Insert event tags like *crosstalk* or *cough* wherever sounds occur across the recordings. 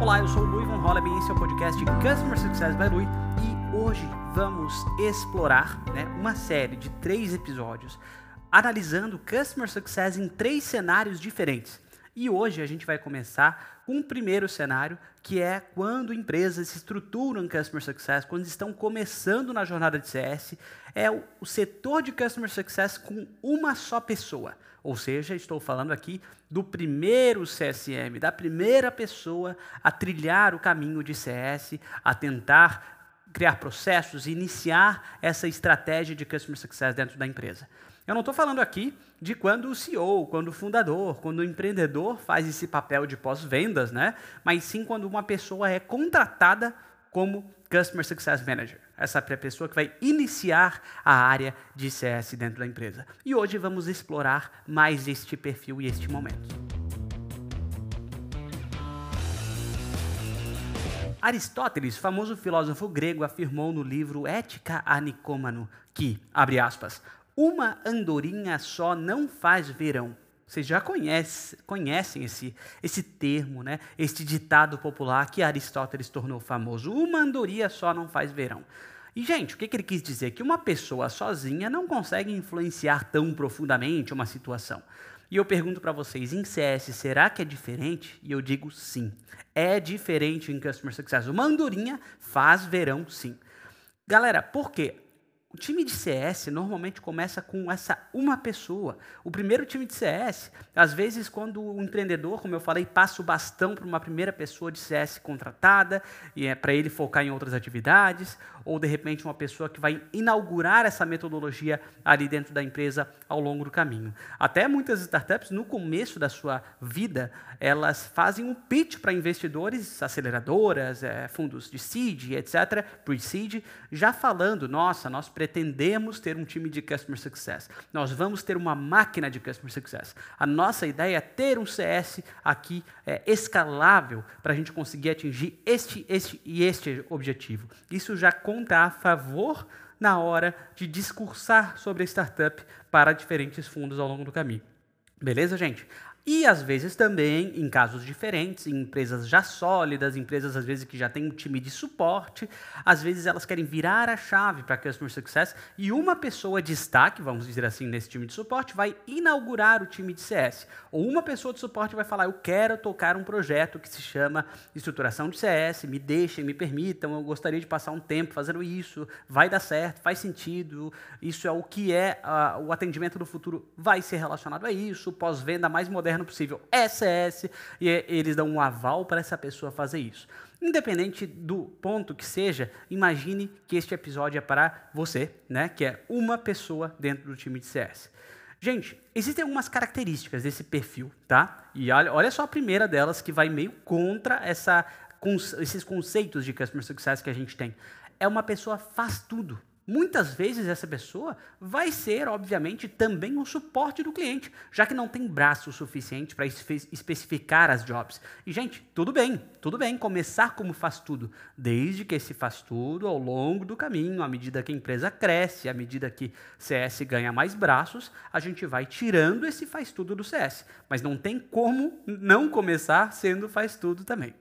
Olá, eu sou o Luiz Von Holleby e esse é o podcast Customer Success by Lui e hoje vamos explorar né, uma série de três episódios analisando Customer Success em três cenários diferentes. E hoje a gente vai começar com o primeiro cenário, que é quando empresas estruturam Customer Success, quando estão começando na jornada de CS, é o, o setor de Customer Success com uma só pessoa. Ou seja, estou falando aqui do primeiro CSM, da primeira pessoa a trilhar o caminho de CS, a tentar criar processos, iniciar essa estratégia de Customer Success dentro da empresa. Eu não estou falando aqui de quando o CEO, quando o fundador, quando o empreendedor faz esse papel de pós-vendas, né? mas sim quando uma pessoa é contratada como Customer Success Manager. Essa é a pessoa que vai iniciar a área de CS dentro da empresa. E hoje vamos explorar mais este perfil e este momento. Aristóteles, famoso filósofo grego, afirmou no livro Ética a Nicômano que, abre aspas, uma andorinha só não faz verão. Vocês já conhece, conhecem esse, esse termo, né? este ditado popular que Aristóteles tornou famoso. Uma andorinha só não faz verão. E, gente, o que, que ele quis dizer? Que uma pessoa sozinha não consegue influenciar tão profundamente uma situação. E eu pergunto para vocês, em CS, será que é diferente? E eu digo sim. É diferente em Customer Success. Uma andorinha faz verão, sim. Galera, por quê? O time de CS normalmente começa com essa uma pessoa. O primeiro time de CS, às vezes, quando o empreendedor, como eu falei, passa o bastão para uma primeira pessoa de CS contratada, e é para ele focar em outras atividades, ou de repente uma pessoa que vai inaugurar essa metodologia ali dentro da empresa ao longo do caminho. Até muitas startups, no começo da sua vida, elas fazem um pitch para investidores, aceleradoras, é, fundos de seed, etc., pre-seed, já falando, nossa, nós pretendemos ter um time de Customer Success. Nós vamos ter uma máquina de Customer Success. A nossa ideia é ter um CS aqui é, escalável para a gente conseguir atingir este, este e este objetivo. Isso já conta a favor na hora de discursar sobre a startup para diferentes fundos ao longo do caminho. Beleza, gente? E às vezes também, em casos diferentes, em empresas já sólidas, empresas às vezes que já têm um time de suporte, às vezes elas querem virar a chave para Customer Success e uma pessoa de destaque, vamos dizer assim, nesse time de suporte, vai inaugurar o time de CS. Ou uma pessoa de suporte vai falar: Eu quero tocar um projeto que se chama Estruturação de CS, me deixem, me permitam, eu gostaria de passar um tempo fazendo isso, vai dar certo, faz sentido, isso é o que é uh, o atendimento do futuro, vai ser relacionado a isso, pós-venda mais moderno moderno possível, SS, e eles dão um aval para essa pessoa fazer isso. Independente do ponto que seja, imagine que este episódio é para você, né, que é uma pessoa dentro do time de CS. Gente, existem algumas características desse perfil, tá? E olha só a primeira delas que vai meio contra essa, esses conceitos de customer success que a gente tem. É uma pessoa faz tudo. Muitas vezes essa pessoa vai ser, obviamente, também o suporte do cliente, já que não tem braço suficiente para espe especificar as jobs. E, gente, tudo bem, tudo bem começar como faz tudo, desde que esse faz tudo ao longo do caminho, à medida que a empresa cresce, à medida que CS ganha mais braços, a gente vai tirando esse faz tudo do CS. Mas não tem como não começar sendo faz tudo também.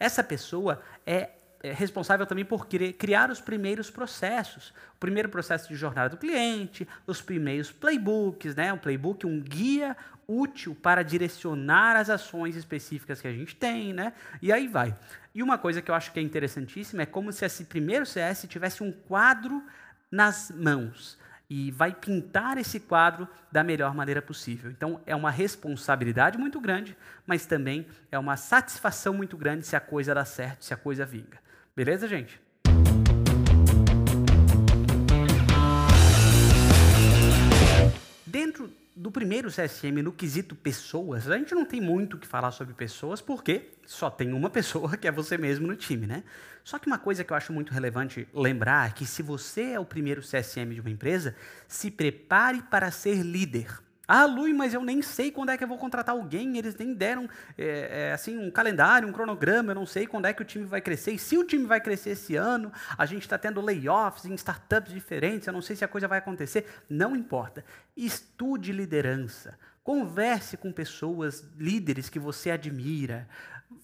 Essa pessoa é é responsável também por criar os primeiros processos. O primeiro processo de jornada do cliente, os primeiros playbooks, né? um playbook, um guia útil para direcionar as ações específicas que a gente tem, né? E aí vai. E uma coisa que eu acho que é interessantíssima é como se esse primeiro CS tivesse um quadro nas mãos e vai pintar esse quadro da melhor maneira possível. Então, é uma responsabilidade muito grande, mas também é uma satisfação muito grande se a coisa dá certo, se a coisa vinga. Beleza, gente? Dentro do primeiro CSM, no quesito pessoas, a gente não tem muito o que falar sobre pessoas, porque só tem uma pessoa *laughs* que é você mesmo no time, né? Só que uma coisa que eu acho muito relevante lembrar é que se você é o primeiro CSM de uma empresa, se prepare para ser líder. Ah, Lui, mas eu nem sei quando é que eu vou contratar alguém, eles nem deram é, é, assim um calendário, um cronograma, eu não sei quando é que o time vai crescer. E se o time vai crescer esse ano, a gente está tendo layoffs em startups diferentes, eu não sei se a coisa vai acontecer. Não importa. Estude liderança. Converse com pessoas, líderes que você admira.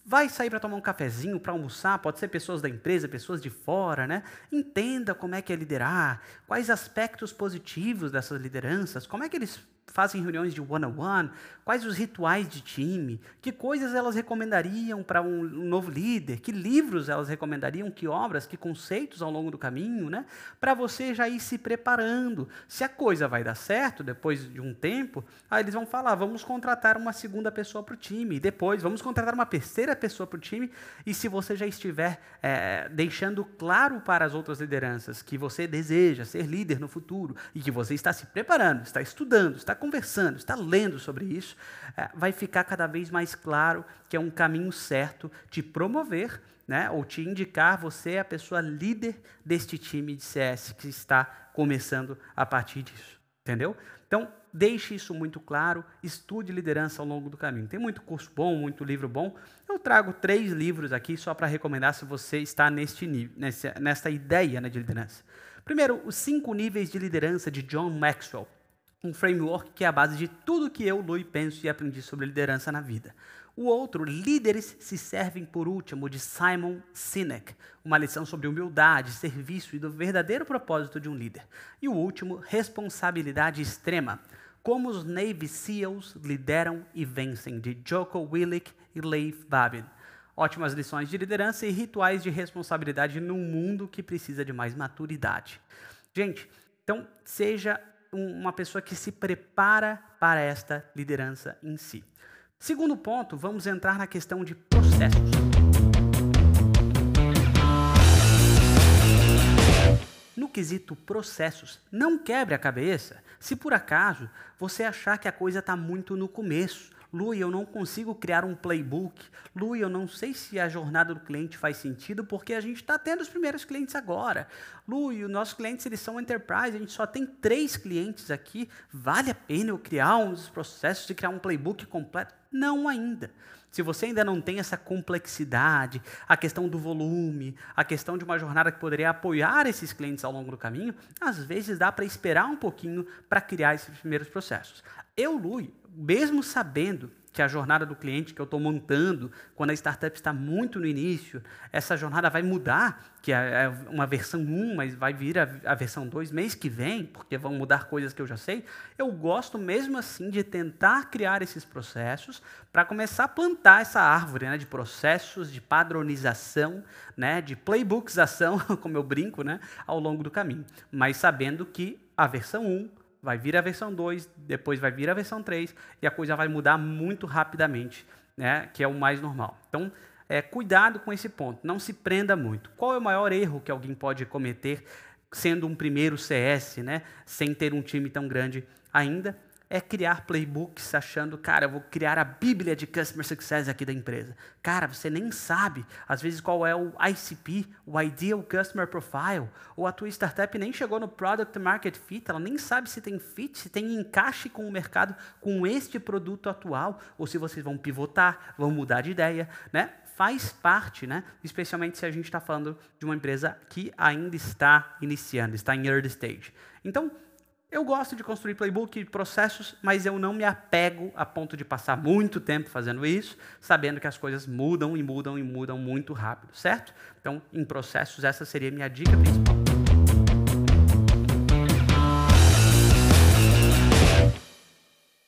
Vai sair para tomar um cafezinho, para almoçar, pode ser pessoas da empresa, pessoas de fora, né? Entenda como é que é liderar, quais aspectos positivos dessas lideranças, como é que eles fazem reuniões de one-on-one, quais os rituais de time, que coisas elas recomendariam para um, novo líder, que livros elas recomendariam, que obras, que conceitos ao longo do caminho, né? Para você já ir se preparando. Se a coisa vai dar certo depois de um tempo, aí eles vão falar, vamos contratar uma segunda pessoa para o time, depois vamos contratar uma terceira pessoa para o time, e se você já estiver é, deixando claro para as outras lideranças que você deseja ser líder no futuro e que você está se preparando, está estudando, está conversando, está lendo sobre isso, é, vai ficar cada vez mais claro que é um caminho certo de promover né, ou te indicar você é a pessoa líder deste time de CS que está começando a partir disso. Entendeu? Então, deixe isso muito claro, estude liderança ao longo do caminho. Tem muito curso bom, muito livro bom. Eu trago três livros aqui só para recomendar se você está neste nível, nessa ideia né, de liderança. Primeiro, Os Cinco Níveis de Liderança, de John Maxwell um framework que é a base de tudo que eu, Lui, penso e aprendi sobre liderança na vida. O outro, Líderes se servem por último, de Simon Sinek, uma lição sobre humildade, serviço e do verdadeiro propósito de um líder. E o último, Responsabilidade Extrema, como os Navy SEALs lideram e vencem, de Joko Willick e Leif Babin. Ótimas lições de liderança e rituais de responsabilidade num mundo que precisa de mais maturidade. Gente, então seja uma pessoa que se prepara para esta liderança em si. Segundo ponto, vamos entrar na questão de processos. No quesito processos, não quebre a cabeça se por acaso você achar que a coisa está muito no começo. Lu, eu não consigo criar um playbook. Lu, eu não sei se a jornada do cliente faz sentido porque a gente está tendo os primeiros clientes agora. Lu, e os nossos clientes eles são enterprise, a gente só tem três clientes aqui. Vale a pena eu criar uns processos de criar um playbook completo? Não ainda. Se você ainda não tem essa complexidade, a questão do volume, a questão de uma jornada que poderia apoiar esses clientes ao longo do caminho, às vezes dá para esperar um pouquinho para criar esses primeiros processos. Eu, Lui, mesmo sabendo que a jornada do cliente que eu estou montando, quando a startup está muito no início, essa jornada vai mudar, que é, é uma versão 1, mas vai vir a, a versão 2 mês que vem, porque vão mudar coisas que eu já sei. Eu gosto mesmo assim de tentar criar esses processos para começar a plantar essa árvore né, de processos, de padronização, né, de playbookização, *laughs* como eu brinco, né, ao longo do caminho. Mas sabendo que a versão 1 vai vir a versão 2, depois vai vir a versão 3 e a coisa vai mudar muito rapidamente, né, que é o mais normal. Então, é, cuidado com esse ponto, não se prenda muito. Qual é o maior erro que alguém pode cometer sendo um primeiro CS, né, sem ter um time tão grande ainda? É criar playbooks achando, cara, eu vou criar a bíblia de Customer Success aqui da empresa. Cara, você nem sabe, às vezes, qual é o ICP, o Ideal Customer Profile, ou a tua startup nem chegou no Product Market Fit, ela nem sabe se tem fit, se tem encaixe com o mercado, com este produto atual, ou se vocês vão pivotar, vão mudar de ideia, né? Faz parte, né? Especialmente se a gente está falando de uma empresa que ainda está iniciando, está em early stage. Então, eu gosto de construir playbook processos, mas eu não me apego a ponto de passar muito tempo fazendo isso, sabendo que as coisas mudam e mudam e mudam muito rápido, certo? Então, em processos, essa seria a minha dica principal.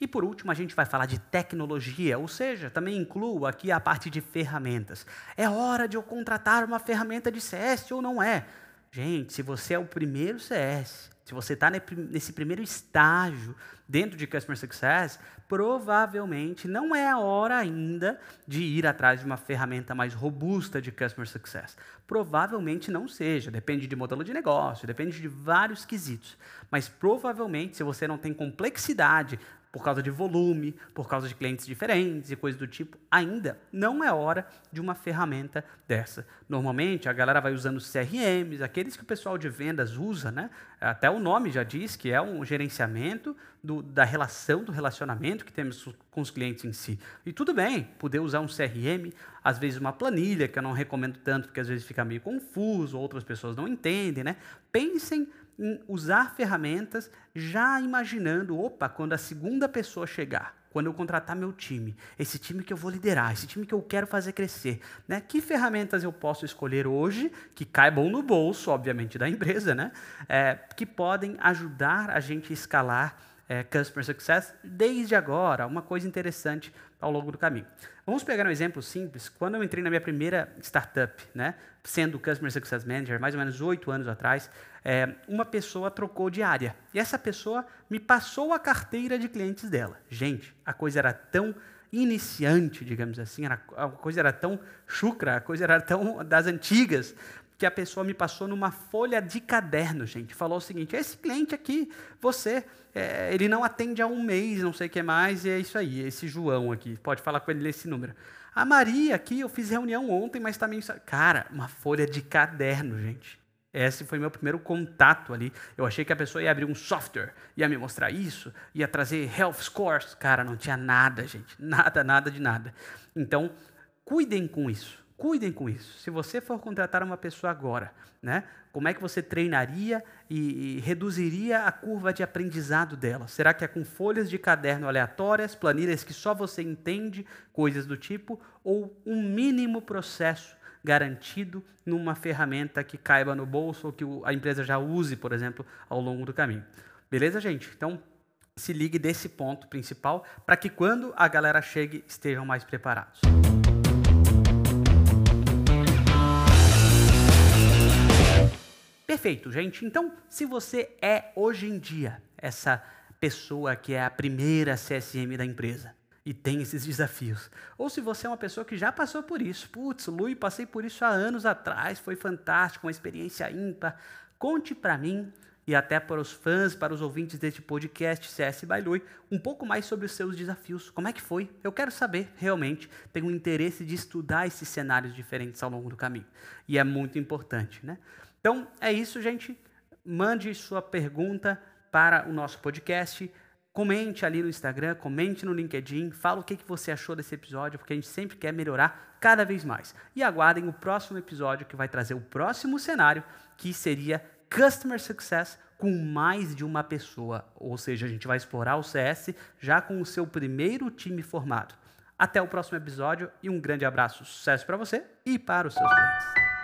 E por último, a gente vai falar de tecnologia, ou seja, também incluo aqui a parte de ferramentas. É hora de eu contratar uma ferramenta de CS ou não é? Gente, se você é o primeiro CS, se você está nesse primeiro estágio dentro de Customer Success, provavelmente não é a hora ainda de ir atrás de uma ferramenta mais robusta de Customer Success. Provavelmente não seja, depende de modelo de negócio, depende de vários quesitos. Mas provavelmente, se você não tem complexidade por causa de volume, por causa de clientes diferentes e coisas do tipo, ainda não é hora de uma ferramenta dessa. Normalmente a galera vai usando CRMs, aqueles que o pessoal de vendas usa, né? Até o nome já diz que é um gerenciamento do, da relação, do relacionamento que temos com os clientes em si. E tudo bem, poder usar um CRM, às vezes uma planilha, que eu não recomendo tanto, porque às vezes fica meio confuso, outras pessoas não entendem, né? Pensem em usar ferramentas já imaginando, opa, quando a segunda pessoa chegar, quando eu contratar meu time, esse time que eu vou liderar, esse time que eu quero fazer crescer, né? Que ferramentas eu posso escolher hoje que caibam no bolso, obviamente, da *laughs* empresa, né? É, que podem ajudar a gente a escalar é, Customer Success desde agora, uma coisa interessante ao longo do caminho. Vamos pegar um exemplo simples. Quando eu entrei na minha primeira startup, né, sendo Customer Success Manager, mais ou menos oito anos atrás, é, uma pessoa trocou de área. E essa pessoa me passou a carteira de clientes dela. Gente, a coisa era tão iniciante, digamos assim, era, a coisa era tão chucra, a coisa era tão das antigas, que a pessoa me passou numa folha de caderno, gente. Falou o seguinte: esse cliente aqui, você, é, ele não atende há um mês, não sei o que mais, e é isso aí, esse João aqui. Pode falar com ele nesse número. A Maria aqui, eu fiz reunião ontem, mas também. Cara, uma folha de caderno, gente. Esse foi meu primeiro contato ali. Eu achei que a pessoa ia abrir um software, ia me mostrar isso, ia trazer health scores. Cara, não tinha nada, gente. Nada, nada de nada. Então, cuidem com isso. Cuidem com isso. Se você for contratar uma pessoa agora, né, como é que você treinaria e, e, reduziria a curva de aprendizado dela? Será que é com folhas de caderno aleatórias, planilhas que só você entende, coisas do tipo, ou um mínimo processo garantido numa ferramenta que caiba no bolso ou que a empresa já use, por exemplo, ao longo do caminho? Beleza, gente? Então, se ligue desse ponto principal para que quando a galera chegue estejam mais preparados. Perfeito, gente. Então, se você é hoje em dia essa pessoa que é a primeira CSM da empresa e tem esses desafios, ou se você é uma pessoa que já passou por isso, putz, Lui, passei por isso há anos atrás, foi fantástico, uma experiência ímpar, conte para mim e até para os fãs, para os ouvintes deste podcast CS by Lui, um pouco mais sobre os seus desafios. Como é que foi? Eu quero saber, realmente, tenho um interesse de estudar esses cenários diferentes ao longo do caminho. E é muito importante, né? Então é isso, gente. Mande sua pergunta para o nosso podcast. Comente ali no Instagram, comente no LinkedIn, fala o que, que você achou desse episódio, porque a gente sempre quer melhorar cada vez mais. E aguardem o próximo episódio que vai trazer o próximo cenário, que seria Customer Success com mais de uma pessoa. Ou seja, a gente vai explorar o CS já com o seu primeiro time formado. Até o próximo episódio e um grande abraço. Sucesso para você e para os seus clientes.